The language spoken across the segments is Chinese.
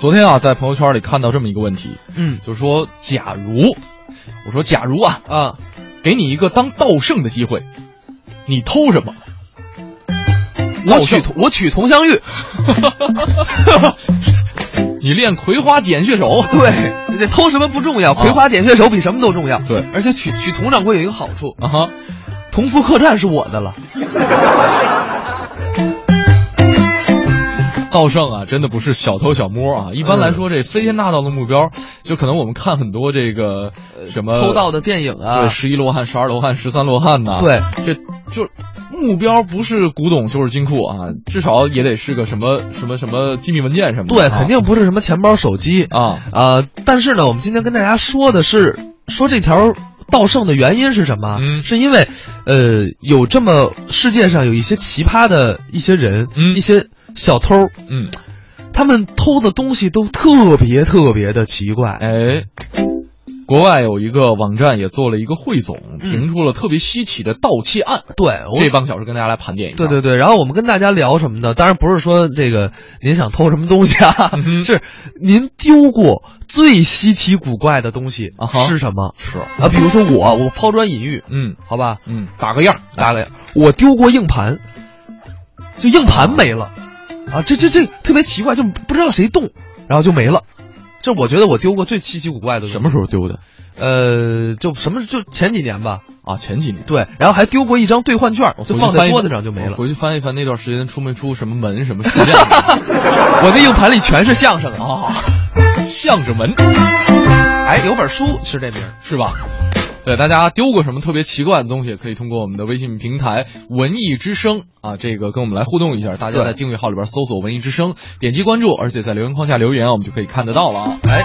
昨天啊，在朋友圈里看到这么一个问题，嗯，就说假如，我说假如啊啊，给你一个当盗圣的机会，你偷什么？我取我取佟湘玉，你练葵花点穴手，对，这偷什么不重要，葵花点穴手比什么都重要。对，而且取取佟掌柜有一个好处啊哈，同福客栈是我的了。道圣啊，真的不是小偷小摸啊。一般来说，这飞天大盗的目标，就可能我们看很多这个什么偷盗的电影啊，对，十一罗汉、十二罗汉、十三罗汉呐。对，这就目标不是古董就是金库啊，至少也得是个什么什么什么机密文件什么的。对，肯定不是什么钱包、手机啊啊。但是呢，我们今天跟大家说的是，说这条盗圣的原因是什么？嗯，是因为呃，有这么世界上有一些奇葩的一些人，嗯，一些。小偷，嗯，他们偷的东西都特别特别的奇怪。哎，国外有一个网站也做了一个汇总，评出了特别稀奇的盗窃案。对，这半个小时跟大家来盘点一下。对对对，然后我们跟大家聊什么呢，当然不是说这个您想偷什么东西啊，嗯、是您丢过最稀奇古怪的东西是什么？是。啊，比如说我，我抛砖引玉，嗯，好吧，嗯，打个样，打个样，我丢过硬盘，就硬盘没了。啊，这这这特别奇怪，就不知道谁动，然后就没了。这我觉得我丢过最稀奇古怪的。什么时候丢的？呃，就什么就前几年吧。啊，前几年。对，然后还丢过一张兑换券，就放在桌子上就没了。回去翻一翻那段时间出没出什么门什么 事件？我那硬盘里全是相声啊，相声门。哎，有本书是这名，是吧？对，大家丢过什么特别奇怪的东西，可以通过我们的微信平台“文艺之声”啊，这个跟我们来互动一下。大家在订阅号里边搜索“文艺之声”，点击关注，而且在留言框下留言，我们就可以看得到了啊。哎，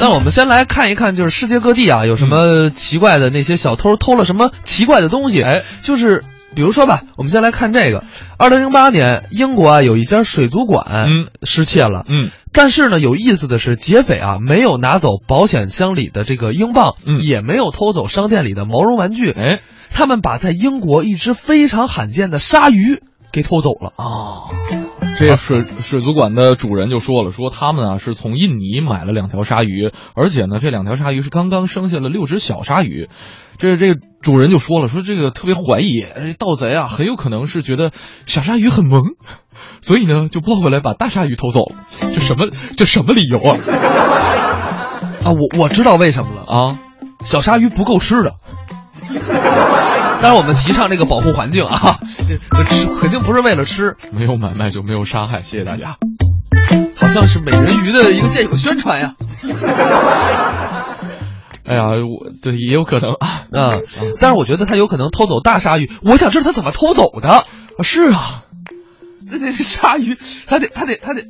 那我们先来看一看，就是世界各地啊，有什么奇怪的那些小偷偷了什么奇怪的东西？哎，就是比如说吧，我们先来看这个，二零零八年，英国啊有一家水族馆嗯失窃了，嗯。但是呢，有意思的是，劫匪啊没有拿走保险箱里的这个英镑，嗯，也没有偷走商店里的毛绒玩具，哎，他们把在英国一只非常罕见的鲨鱼给偷走了啊。这水水族馆的主人就说了，说他们啊是从印尼买了两条鲨鱼，而且呢这两条鲨鱼是刚刚生下了六只小鲨鱼。这这个主人就说了，说这个特别怀疑，这盗贼啊很有可能是觉得小鲨鱼很萌。所以呢，就抱回来把大鲨鱼偷走了，这什么这什么理由啊？啊，我我知道为什么了啊，小鲨鱼不够吃的。当然，我们提倡这个保护环境啊，这吃肯定不是为了吃。没有买卖就没有杀害，谢谢大家。好像是美人鱼的一个电影宣传呀。哎呀，我对也有可能啊，嗯，但是我觉得他有可能偷走大鲨鱼。我想知道他怎么偷走的。啊是啊。这这鲨鱼，他得他得他得，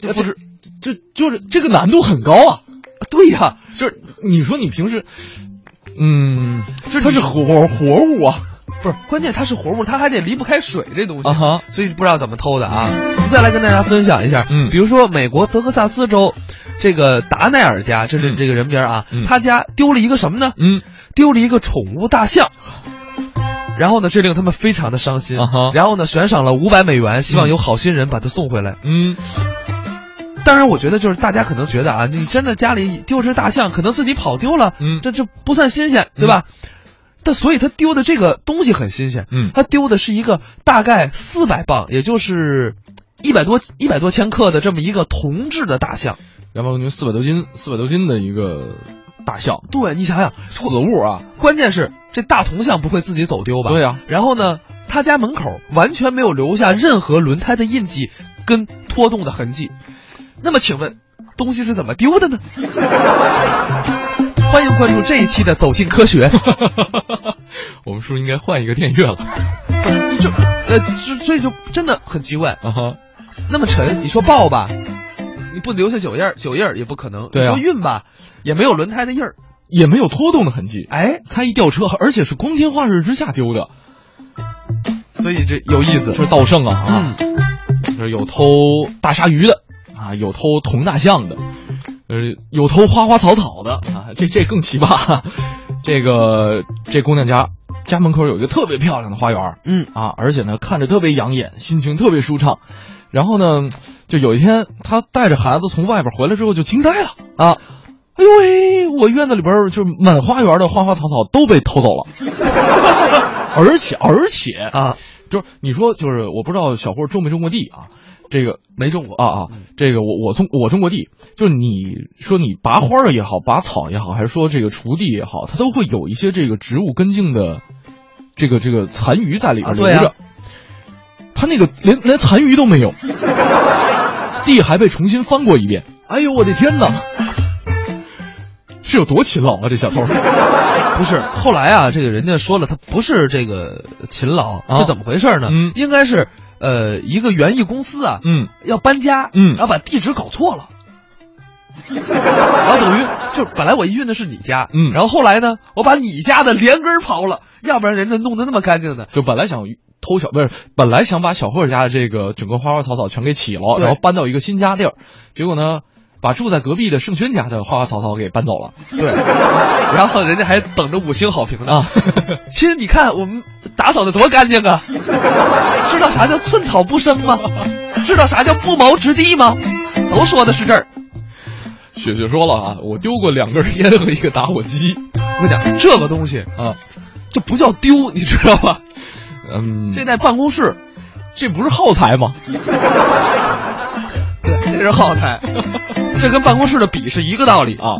这不是，就就是这个难度很高啊。对呀，就是你说你平时，嗯，这它是活活物啊，不是关键，它是活物，它还得离不开水这东西啊哈，所以不知道怎么偷的啊。再来跟大家分享一下，嗯，比如说美国德克萨斯州这个达奈尔家，这是这个人名啊，嗯、他家丢了一个什么呢？嗯，丢了一个宠物大象。然后呢，这令他们非常的伤心。啊、然后呢，悬赏了五百美元，希望有好心人把它送回来。嗯，当然，我觉得就是大家可能觉得啊，你真的家里丢只大象，可能自己跑丢了，嗯，这这不算新鲜，对吧？但所以他丢的这个东西很新鲜，嗯，他丢的是一个大概四百磅，也就是一百多一百多千克的这么一个铜制的大象，两百公斤，四百多斤，四百多斤的一个。大象，对你想想，死物啊！关键是这大铜像不会自己走丢吧？对呀、啊。然后呢，他家门口完全没有留下任何轮胎的印记跟拖动的痕迹。那么，请问，东西是怎么丢的呢？欢迎关注这一期的《走进科学》。我们是不是应该换一个电乐了？就呃，就所以就真的很奇怪啊哈。那么沉，你说抱吧？你不留下脚印儿，脚印儿也不可能。对啊。说运吧，也没有轮胎的印儿，也没有拖动的痕迹。哎，他一吊车，而且是光天化日之下丢的，所以这有意思。这是盗圣啊啊！嗯，是有偷大鲨鱼的啊，有偷铜大象的，呃，有偷花花草草的啊，这这更奇葩。这个这姑娘家家门口有一个特别漂亮的花园，嗯啊，而且呢看着特别养眼，心情特别舒畅。然后呢，就有一天他带着孩子从外边回来之后就惊呆了啊！哎呦喂，我院子里边就满花园的花花草草都被偷走了，而且而且啊，就是你说就是我不知道小霍种没种过地啊？这个没种过啊啊，这个我我种我种过地，就是你说你拔花儿也好，拔草也好，还是说这个锄地也好，它都会有一些这个植物根茎的这个这个残余在里边留着。他那个连连残余都没有，地还被重新翻过一遍。哎呦我的天哪！是有多勤劳啊，这小偷？不是，后来啊，这个人家说了，他不是这个勤劳，是怎么回事呢？嗯，应该是。呃，一个园艺公司啊，嗯，要搬家，嗯，然后把地址搞错了，然后等于就本来我运的是你家，嗯，然后后来呢，我把你家的连根刨了，要不然人家弄得那么干净的，就本来想偷小不是，本来想把小贺家的这个整个花花草草全给起了，然后搬到一个新家地儿，结果呢。把住在隔壁的盛轩家的花花草草给搬走了，对，然后人家还等着五星好评呢。亲，你看我们打扫的多干净啊！知道啥叫寸草不生吗？知道啥叫不毛之地吗？都说的是这儿。雪雪说了啊，我丢过两根烟和一个打火机。我跟你讲，这个东西啊，这不叫丢，你知道吧？嗯，这在办公室，这不是耗材吗？对，这是耗材。这跟办公室的笔是一个道理啊！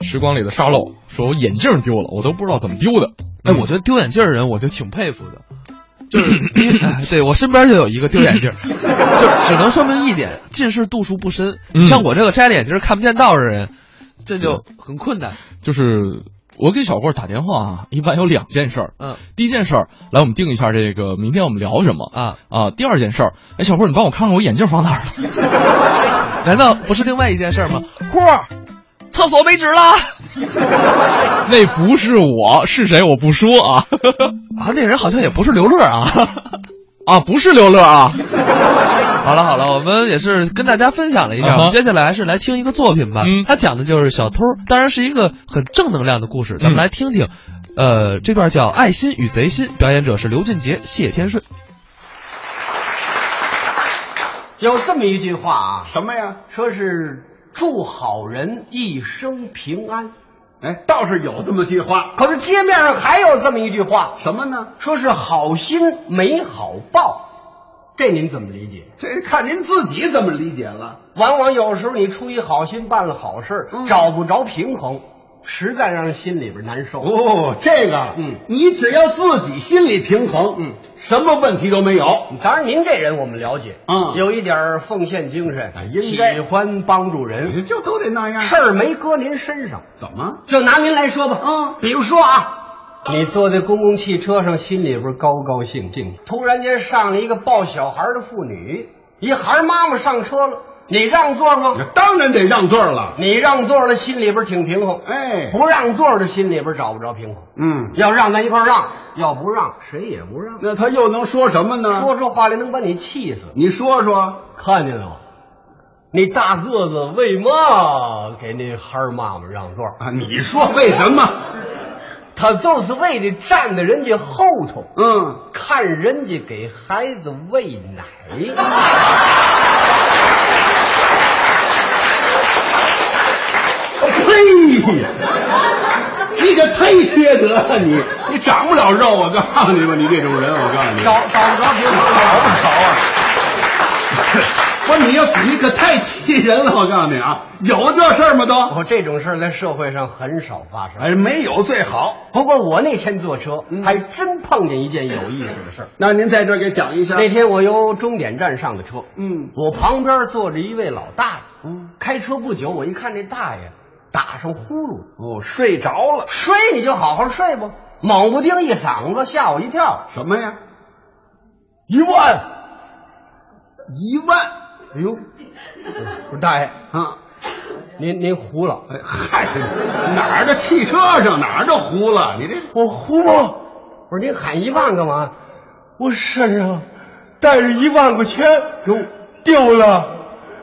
时光里的沙漏说：“我眼镜丢了，我都不知道怎么丢的。”哎，我觉得丢眼镜的人，我就挺佩服的。就是，对我身边就有一个丢眼镜，就只能说明一点：近视度数不深。像我这个摘了眼镜看不见道的人，这就很困难。就是我给小霍打电话啊，一般有两件事儿。嗯，第一件事儿，来我们定一下这个明天我们聊什么啊啊。第二件事儿，哎，小霍，你帮我看看我眼镜放哪儿了。难道不是另外一件事吗？霍，厕所没纸了。那不是我，是谁？我不说啊。啊，那人好像也不是刘乐啊。啊，不是刘乐啊。好了好了，我们也是跟大家分享了一下。接下来还是来听一个作品吧。嗯，他讲的就是小偷，当然是一个很正能量的故事。咱们来听听。呃，这段叫《爱心与贼心》，表演者是刘俊杰、谢天顺。有这么一句话啊，什么呀？说是祝好人一生平安。哎，倒是有这么句话。可是街面上还有这么一句话，什么呢？说是好心没好报。这您怎么理解？这看您自己怎么理解了。往往有时候你出于好心办了好事，找不着平衡。实在让人心里边难受哦，这个，嗯，你只要自己心里平衡，嗯，什么问题都没有。当然，您这人我们了解，嗯，有一点奉献精神，喜欢帮助人，就都得那样。事儿没搁您身上，怎么？就拿您来说吧，嗯，比如说啊，你坐在公共汽车上，心里边高高兴兴，突然间上了一个抱小孩的妇女，一孩妈妈上车了。你让座吗？当然得让座了。你让座了，心里边挺平衡。哎，不让座的心里边找不着平衡。嗯，要让咱一块让，要不让谁也不让。那他又能说什么呢？说出话来能把你气死。你说说，看见了吗？你大个子为嘛给那孩妈妈让座啊？你说为什么？他就是为的站在人家后头，嗯，看人家给孩子喂奶。呸！你可忒缺德了，你你长不了肉，我告诉你吧，你这种人，我告诉你，找找不着平衡，找不着啊！不你要死你可太气人了，我告诉你啊，有这事儿吗？都，我这种事儿在社会上很少发生，哎，没有最好。不过我那天坐车，还真碰见一件有意思的事儿。那您在这儿给讲一下。那天我由终点站上的车，嗯，我旁边坐着一位老大爷，嗯，开车不久，我一看这大爷。打上呼噜哦，睡着了。睡你就好好睡吧。猛不丁一嗓子吓我一跳。什么呀？一万，一万。哎呦，我说大爷 啊，您您糊了。哎嗨，哪儿的汽车上哪儿的糊了？你这我糊吗？不是您喊一万干嘛？我身上带着一万块钱，哟，丢了。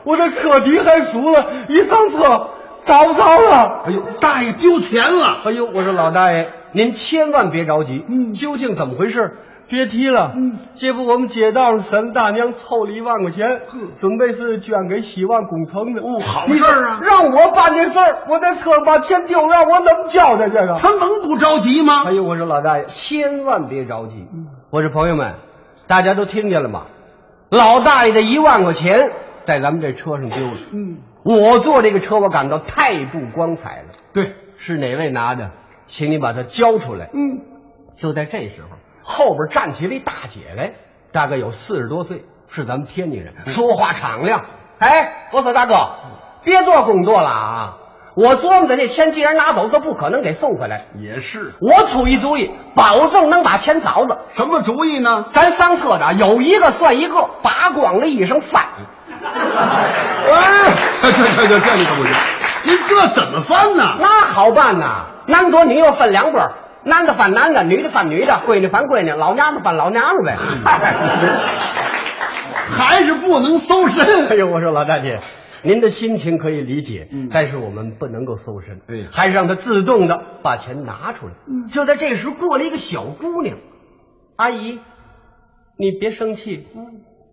我的车底还熟了，一上车。找不着了！哎呦，大爷丢钱了！哎呦，我说老大爷，您千万别着急。嗯，究竟怎么回事？别提了，嗯，这不我们街道上沈大娘凑了一万块钱，准备是捐给希望工程的。哦，好事儿啊！让我办这事儿，我在车上把钱丢了，我怎么交代这个？他能不着急吗？哎呦，我说老大爷，千万别着急。嗯我说朋友们，大家都听见了吗？老大爷的一万块钱在咱们这车上丢了。嗯，我坐这个车，我感到太不光彩了。对，是哪位拿的？请你把它交出来。嗯，就在这时候，后边站起了一大姐来，大概有四十多岁，是咱们天津人，说话敞亮。哎，我说大哥，别做工作了啊！我琢磨着这钱既然拿走，就不可能给送回来。也是。我出一主意，保证能把钱找着。什么主意呢？咱上车的有一个算一个，扒光了衣裳翻。哎，这这这这你可不行，您这怎么翻呢？那好办呐，男左女右分两拨儿，男的翻男的，女的翻女的，闺女翻闺女，老娘们翻老娘们呗。还是不能搜身。哎呦，我说老大姐，您的心情可以理解，嗯但是我们不能够搜身，对还是让他自动的把钱拿出来。就在这时，过来一个小姑娘，阿姨，你别生气，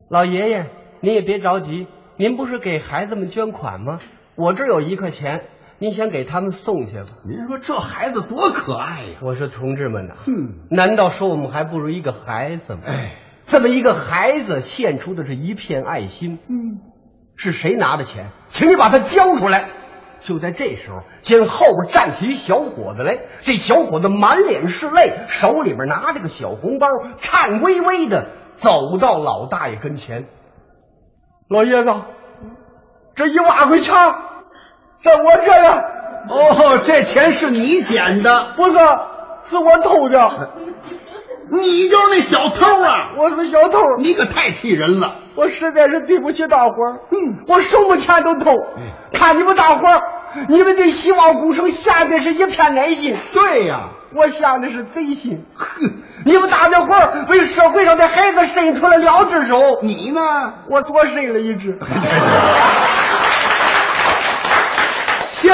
老爷爷您也别着急，您不是给孩子们捐款吗？我这有一块钱，您先给他们送去吧。您说这孩子多可爱呀、我说同志们呐，嗯难道说我们还不如一个孩子吗？哎，这么一个孩子献出的是一片爱心。嗯，是谁拿的钱？请你把他交出来！就在这时候，见后边站起一小伙子来，这小伙子满脸是泪，手里边拿着个小红包，颤巍巍的走到老大爷跟前。老爷子，这一万块钱在我这儿，哦，这钱是你捡的，不是，是我偷的，你就是那小偷啊！我是小偷。你可太气人了。我实在是对不起大伙儿，嗯，我什么钱都偷。看你们大伙儿，你们对希望工程下的是一片爱心，对呀、我下的是贼心。你们大家伙儿为社会上的孩子伸出了两只手，你呢？我多伸了一只。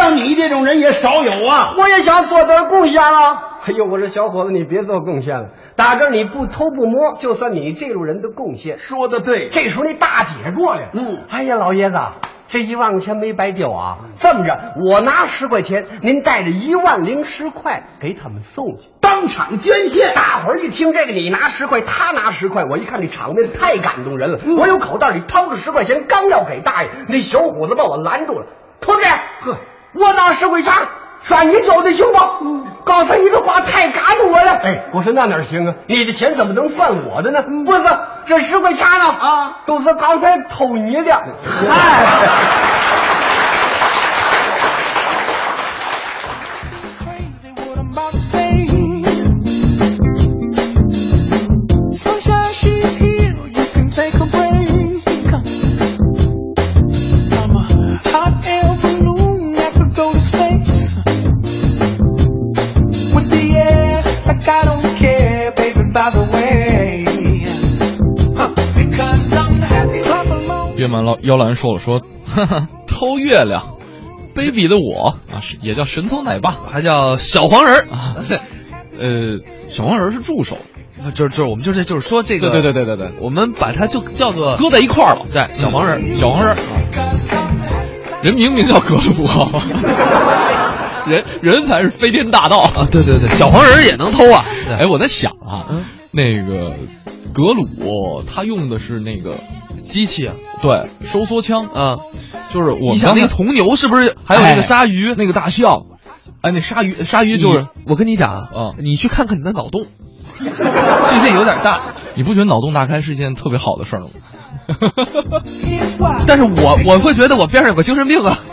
像你这种人也少有啊。我也想做点贡献啊。哎呦，我说小伙子，你别做贡献了，打这儿你不偷不摸，就算你这路人的贡献。说的对，这时候那大姐过来了，嗯哎呀，老爷子，这一万块钱没白丢啊！这么着，我拿十块钱，您带着一万零十块给他们送去。当场捐献。大伙儿一听这个，你拿十块，他拿十块，我一看这场面太感动人了。我有口袋里掏出十块钱，刚要给大爷，那小伙子把我拦住了。同志，呵，我拿十块钱，算你交的行吗？刚才你的话太感动我了。哎，我说那哪行啊？你的钱怎么能算我的呢？不是，这十块钱呢啊，都是刚才偷你的。哎。妖兰说了说，哈哈，偷月亮，卑鄙的我啊，也叫神偷奶爸还叫小黄人儿啊，呃，小黄人是助手，啊，就是就是我们就是就是说这个，对对对对对我们把它就叫做搁在一块儿了，对小黄人。小黄人啊，人明明叫格鲁？人人才是飞天大盗啊，对对对，小黄人也能偷啊！哎，我在想啊，嗯那个格鲁他用的是那个机器啊，对收缩枪，啊，就是我你想那个铜牛是不是还有那个鲨鱼？那个大象，哎，那鲨鱼鲨鱼就是我跟你讲啊，嗯你去看看你的脑洞，最近有点大。你不觉得脑洞大开是一件特别好的事儿吗. 但是我我会觉得我边上有个精神病啊。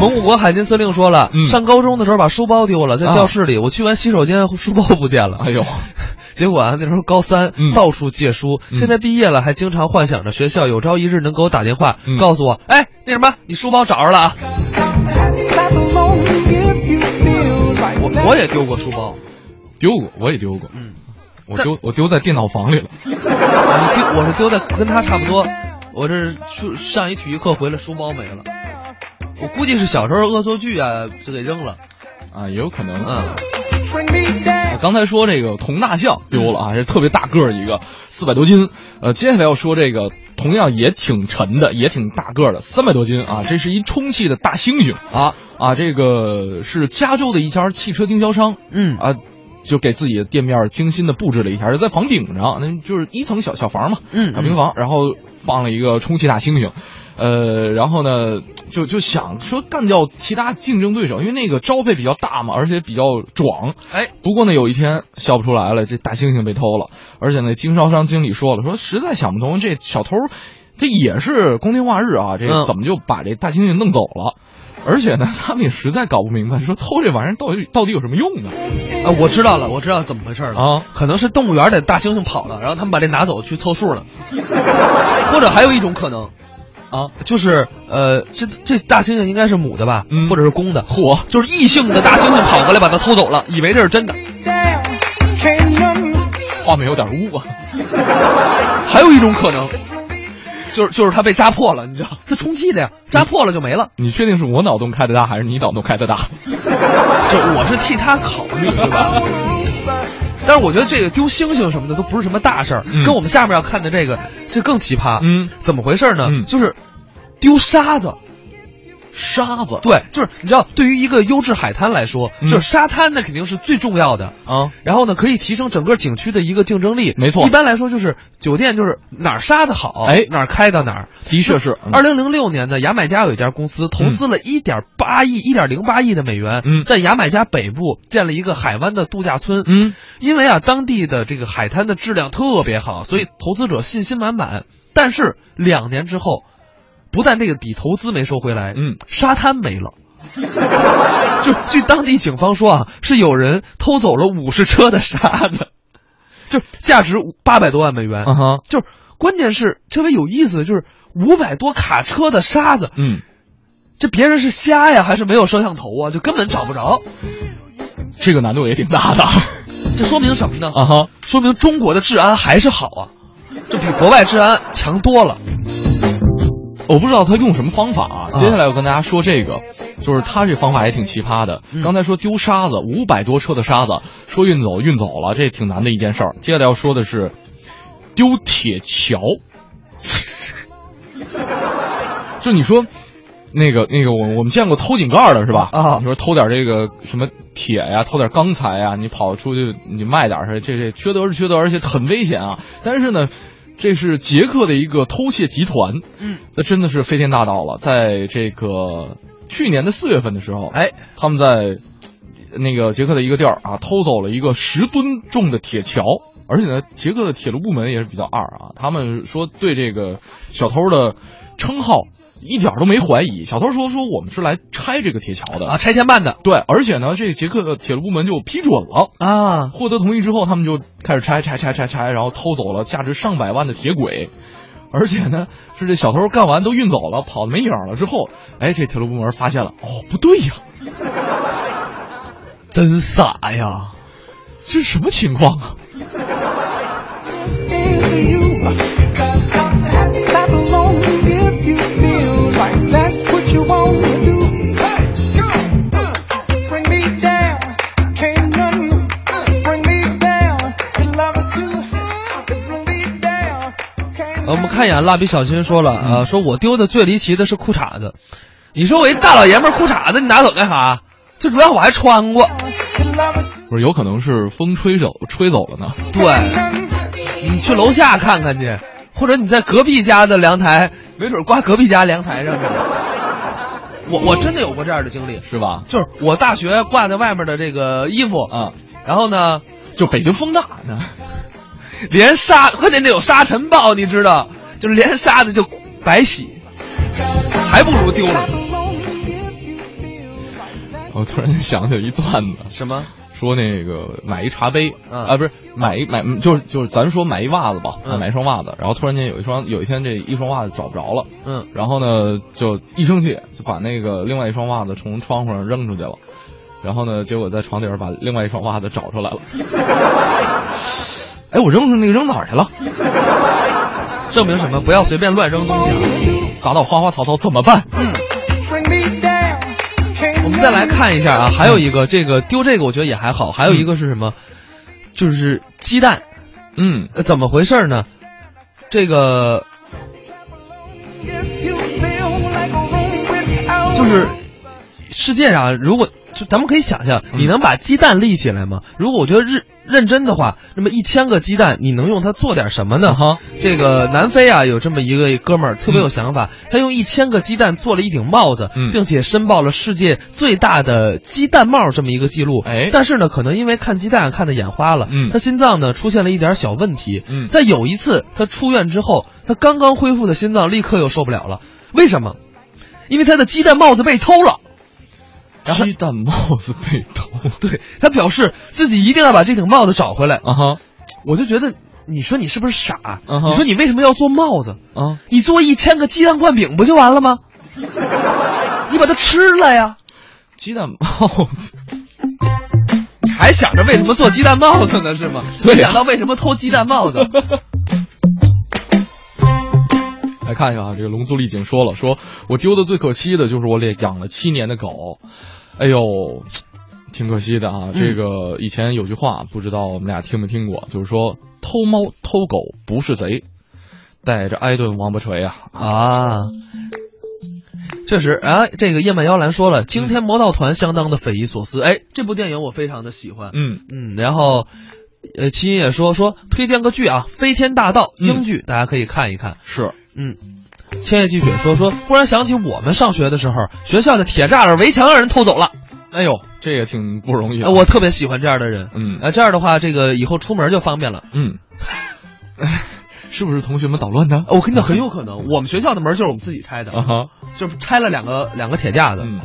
蒙古国海军司令说了，嗯上高中的时候把书包丢了，在啊教室里，我去完洗手间，书包不见了。哎呦，结果啊，那时候高三，嗯到处借书。嗯现在毕业了，还经常幻想着学校有朝一日能给我打电话，嗯告诉我，哎，那什么，你书包找着了啊我我也丢过书包，丢过，我也丢过，嗯，我丢我丢在电脑房里了。我是丢我是丢在跟他差不多，我这书上一体育课回来，书包没了。我估计是小时候恶作剧啊，就给扔了。啊，也有可能。嗯。刚才说这个铜大象丢了啊，这特别大个儿一个，四百多斤。呃，接下来要说这个同样也挺沉的，也挺大个儿的，三百多斤啊，这是一充气的大猩猩啊啊，这个是加州的一家汽车经销商，嗯啊。就给自己的店面精心的布置了一下，就在房顶上，那就是一层小小房嘛，嗯小平房，然后放了一个充气大猩猩，呃，然后呢，就就想说干掉其他竞争对手，因为那个招牌比较大嘛，而且比较壮。哎，不过呢，有一天笑不出来了，这大猩猩被偷了，而且呢，经销商经理说了，说实在想不通，这小偷这也是光天化日啊，这嗯怎么就把这大猩猩弄走了？而且呢，他们也实在搞不明白，说偷这玩意儿到底到底有什么用呢？啊，我知道了，我知道怎么回事了啊可能是动物园的大猩猩跑了，然后他们把这拿走去凑数了，或者还有一种可能，啊，就是呃，这这大猩猩应该是母的吧，嗯或者是公的，嚯，就是异性的大猩猩跑过来把它偷走了，以为这是真的。画面有点污啊。还有一种可能，就是就是它被扎破了，你知道，它充气的呀，扎破了就没了。你确定是我脑洞开的大，还是你脑洞开的大？就我是替他考虑，对吧？但是我觉得这个丢星星什么的都不是什么大事儿，嗯跟我们下面要看的这个这更奇葩。嗯怎么回事呢？嗯就是丢沙子。沙子对，就是你知道，对于一个优质海滩来说，嗯就是沙滩那肯定是最重要的。啊，然后呢，可以提升整个景区的一个竞争力。没错一般来说就是酒店就是哪儿沙子好，哎哪儿开到哪儿。的确是。嗯二零零六年呢，牙买加有一家公司投资了一点八亿、一点零八亿的美元，嗯在牙买加北部建了一个海湾的度假村。嗯，因为啊，当地的这个海滩的质量特别好，所以投资者信心满满。但是两年之后，不但这个笔投资没收回来，嗯，沙滩没了。就据当地警方说啊，是有人偷走了五十车的沙子，就价值八百多万美元。啊哈，就是关键是特别有意思的就是五百多卡车的沙子，嗯，这别人是瞎呀，还是没有摄像头啊？就根本找不着。这个难度也挺大的这说明什么呢？啊哈。说明中国的治安还是好啊，就比国外治安强多了。我不知道他用什么方法啊。啊接下来我跟大家说这个，就是他这方法也挺奇葩的。嗯刚才说丢沙子，五百多车的沙子，说运走运走了，这挺难的一件事儿。接下来要说的是丢铁桥，就你说。那个那个，我我们见过偷井盖的是吧？啊你说偷点这个什么铁呀，偷点钢材呀，你跑出去你卖点儿，这这缺德是缺德，而且很危险啊。但是呢，这是捷克的一个偷窃集团，嗯，那真的是飞天大盗了。在这个去年的四月份的时候，哎，他们在那个捷克的一个店儿啊，偷走了一个十吨重的铁桥。而且呢，捷克的铁路部门也是比较二啊，他们说对这个小偷的称号一点都没怀疑。小偷说说我们是来拆这个铁桥的啊，拆迁办的对，而且呢，这个捷克的铁路部门就批准了。啊，获得同意之后，他们就开始拆拆拆拆拆，然后偷走了价值上百万的铁轨，而且呢，是这小偷干完都运走了，跑的没影了之后，哎，这铁路部门发现了，哦，不对呀，真傻呀！这是什么情况啊？我们看一眼，蜡笔小新说了，呃，说我丢的最离奇的是裤衩子。你说我一大老爷们儿裤衩子，你拿走干啥？最主要我还穿过。不是，有可能是风吹走吹走了呢。对，你去楼下看看去，或者你在隔壁家的阳台，没准挂隔壁家凉台上去了。我我真的有过这样的经历，是吧？就是我大学挂在外面的这个衣服啊，然后呢，就北京风大呢。连沙，关键得有沙尘暴，你知道，就是连沙子就白洗，还不如丢了。我突然间想起一段子，什么？说那个买一茶杯，嗯啊，不是买一买，就是就是咱说买一袜子吧，买一双袜子，然后突然间有一双，有一天这一双袜子找不着了，嗯，然后呢就一生气就把那个另外一双袜子从窗户上扔出去了，然后呢结果在床底下把另外一双袜子找出来了，哎，我扔出那个扔哪儿去了？证明什么？不要随便乱扔东西啊。砸到花花草草怎么办 down, 我们再来看一下啊，还有一个这个丢这个我觉得也还好，还有一个是什么？就是鸡蛋，嗯，呃怎么回事呢？这个就是世界上，如果就咱们可以想象，嗯你能把鸡蛋立起来吗？如果我觉得认认真的话，那么一千个鸡蛋，你能用它做点什么呢？哈，这个南非啊，有这么一个哥们儿特别有想法，他用一千个鸡蛋做了一顶帽子，嗯并且申报了世界最大的鸡蛋帽这么一个记录。哎但是呢，可能因为看鸡蛋看的眼花了，嗯他心脏呢出现了一点小问题。嗯在有一次他出院之后，他刚刚恢复的心脏立刻又受不了了。为什么？因为他的鸡蛋帽子被偷了。然后鸡蛋帽子被偷，对他表示自己一定要把这顶帽子找回来。啊哈我就觉得，你说你是不是傻？你说你为什么要做帽子？啊，你做一千个鸡蛋灌饼不就完了吗？你把它吃了呀！鸡蛋帽子，你还想着为什么做鸡蛋帽子呢？是吗？没想到为什么偷鸡蛋帽子？来看一下啊，这个龙族丽景说了，说我丢的最可惜的就是我俩养了七年的狗，哎呦，挺可惜的啊。嗯这个以前有句话，不知道我们俩听没听过，就是说偷猫偷狗不是贼，带着挨顿王八锤啊。啊，确实啊，这个叶曼妖兰说了，惊天魔盗团相当的匪夷所思。哎，这部电影我非常的喜欢。嗯嗯，然后，呃，齐音也说说推荐个剧啊，《飞天大盗》嗯英剧，大家可以看一看。是，嗯，千叶积雪说说，忽然想起我们上学的时候，学校的铁栅栏围墙让人偷走了。哎呦，这也挺不容易我特别喜欢这样的人。嗯呃，这样的话，这个以后出门就方便了。嗯，是不是同学们捣乱的？呃我跟你讲，很有可能，我们学校的门就是我们自己拆的，就是拆了两个两个铁架子。嗯。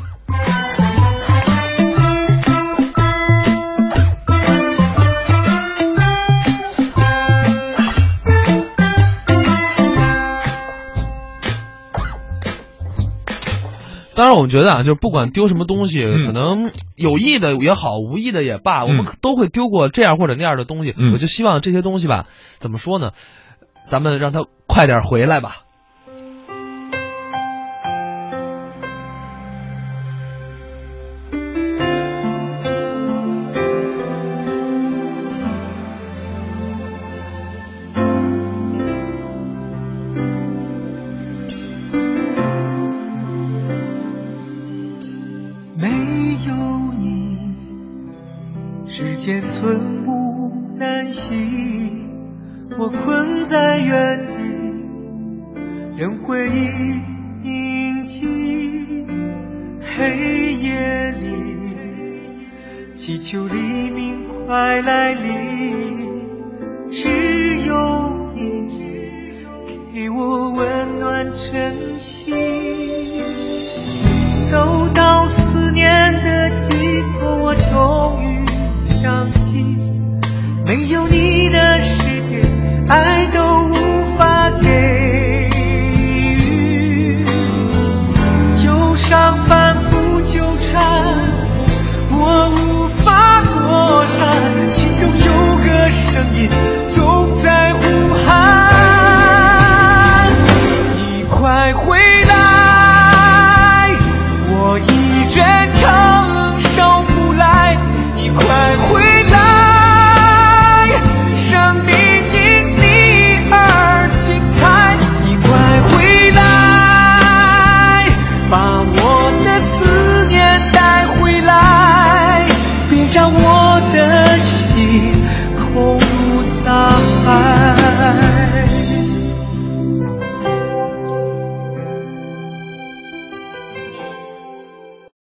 当然，我们觉得啊，就是不管丢什么东西，嗯可能有意的也好，无意的也罢，我们嗯都会丢过这样或者那样的东西。嗯我就希望这些东西吧，怎么说呢？咱们让它快点回来吧。时间寸步难行，我困在原地，任回忆凝结。黑夜里，祈求黎明快来临，只有你给我温暖真心。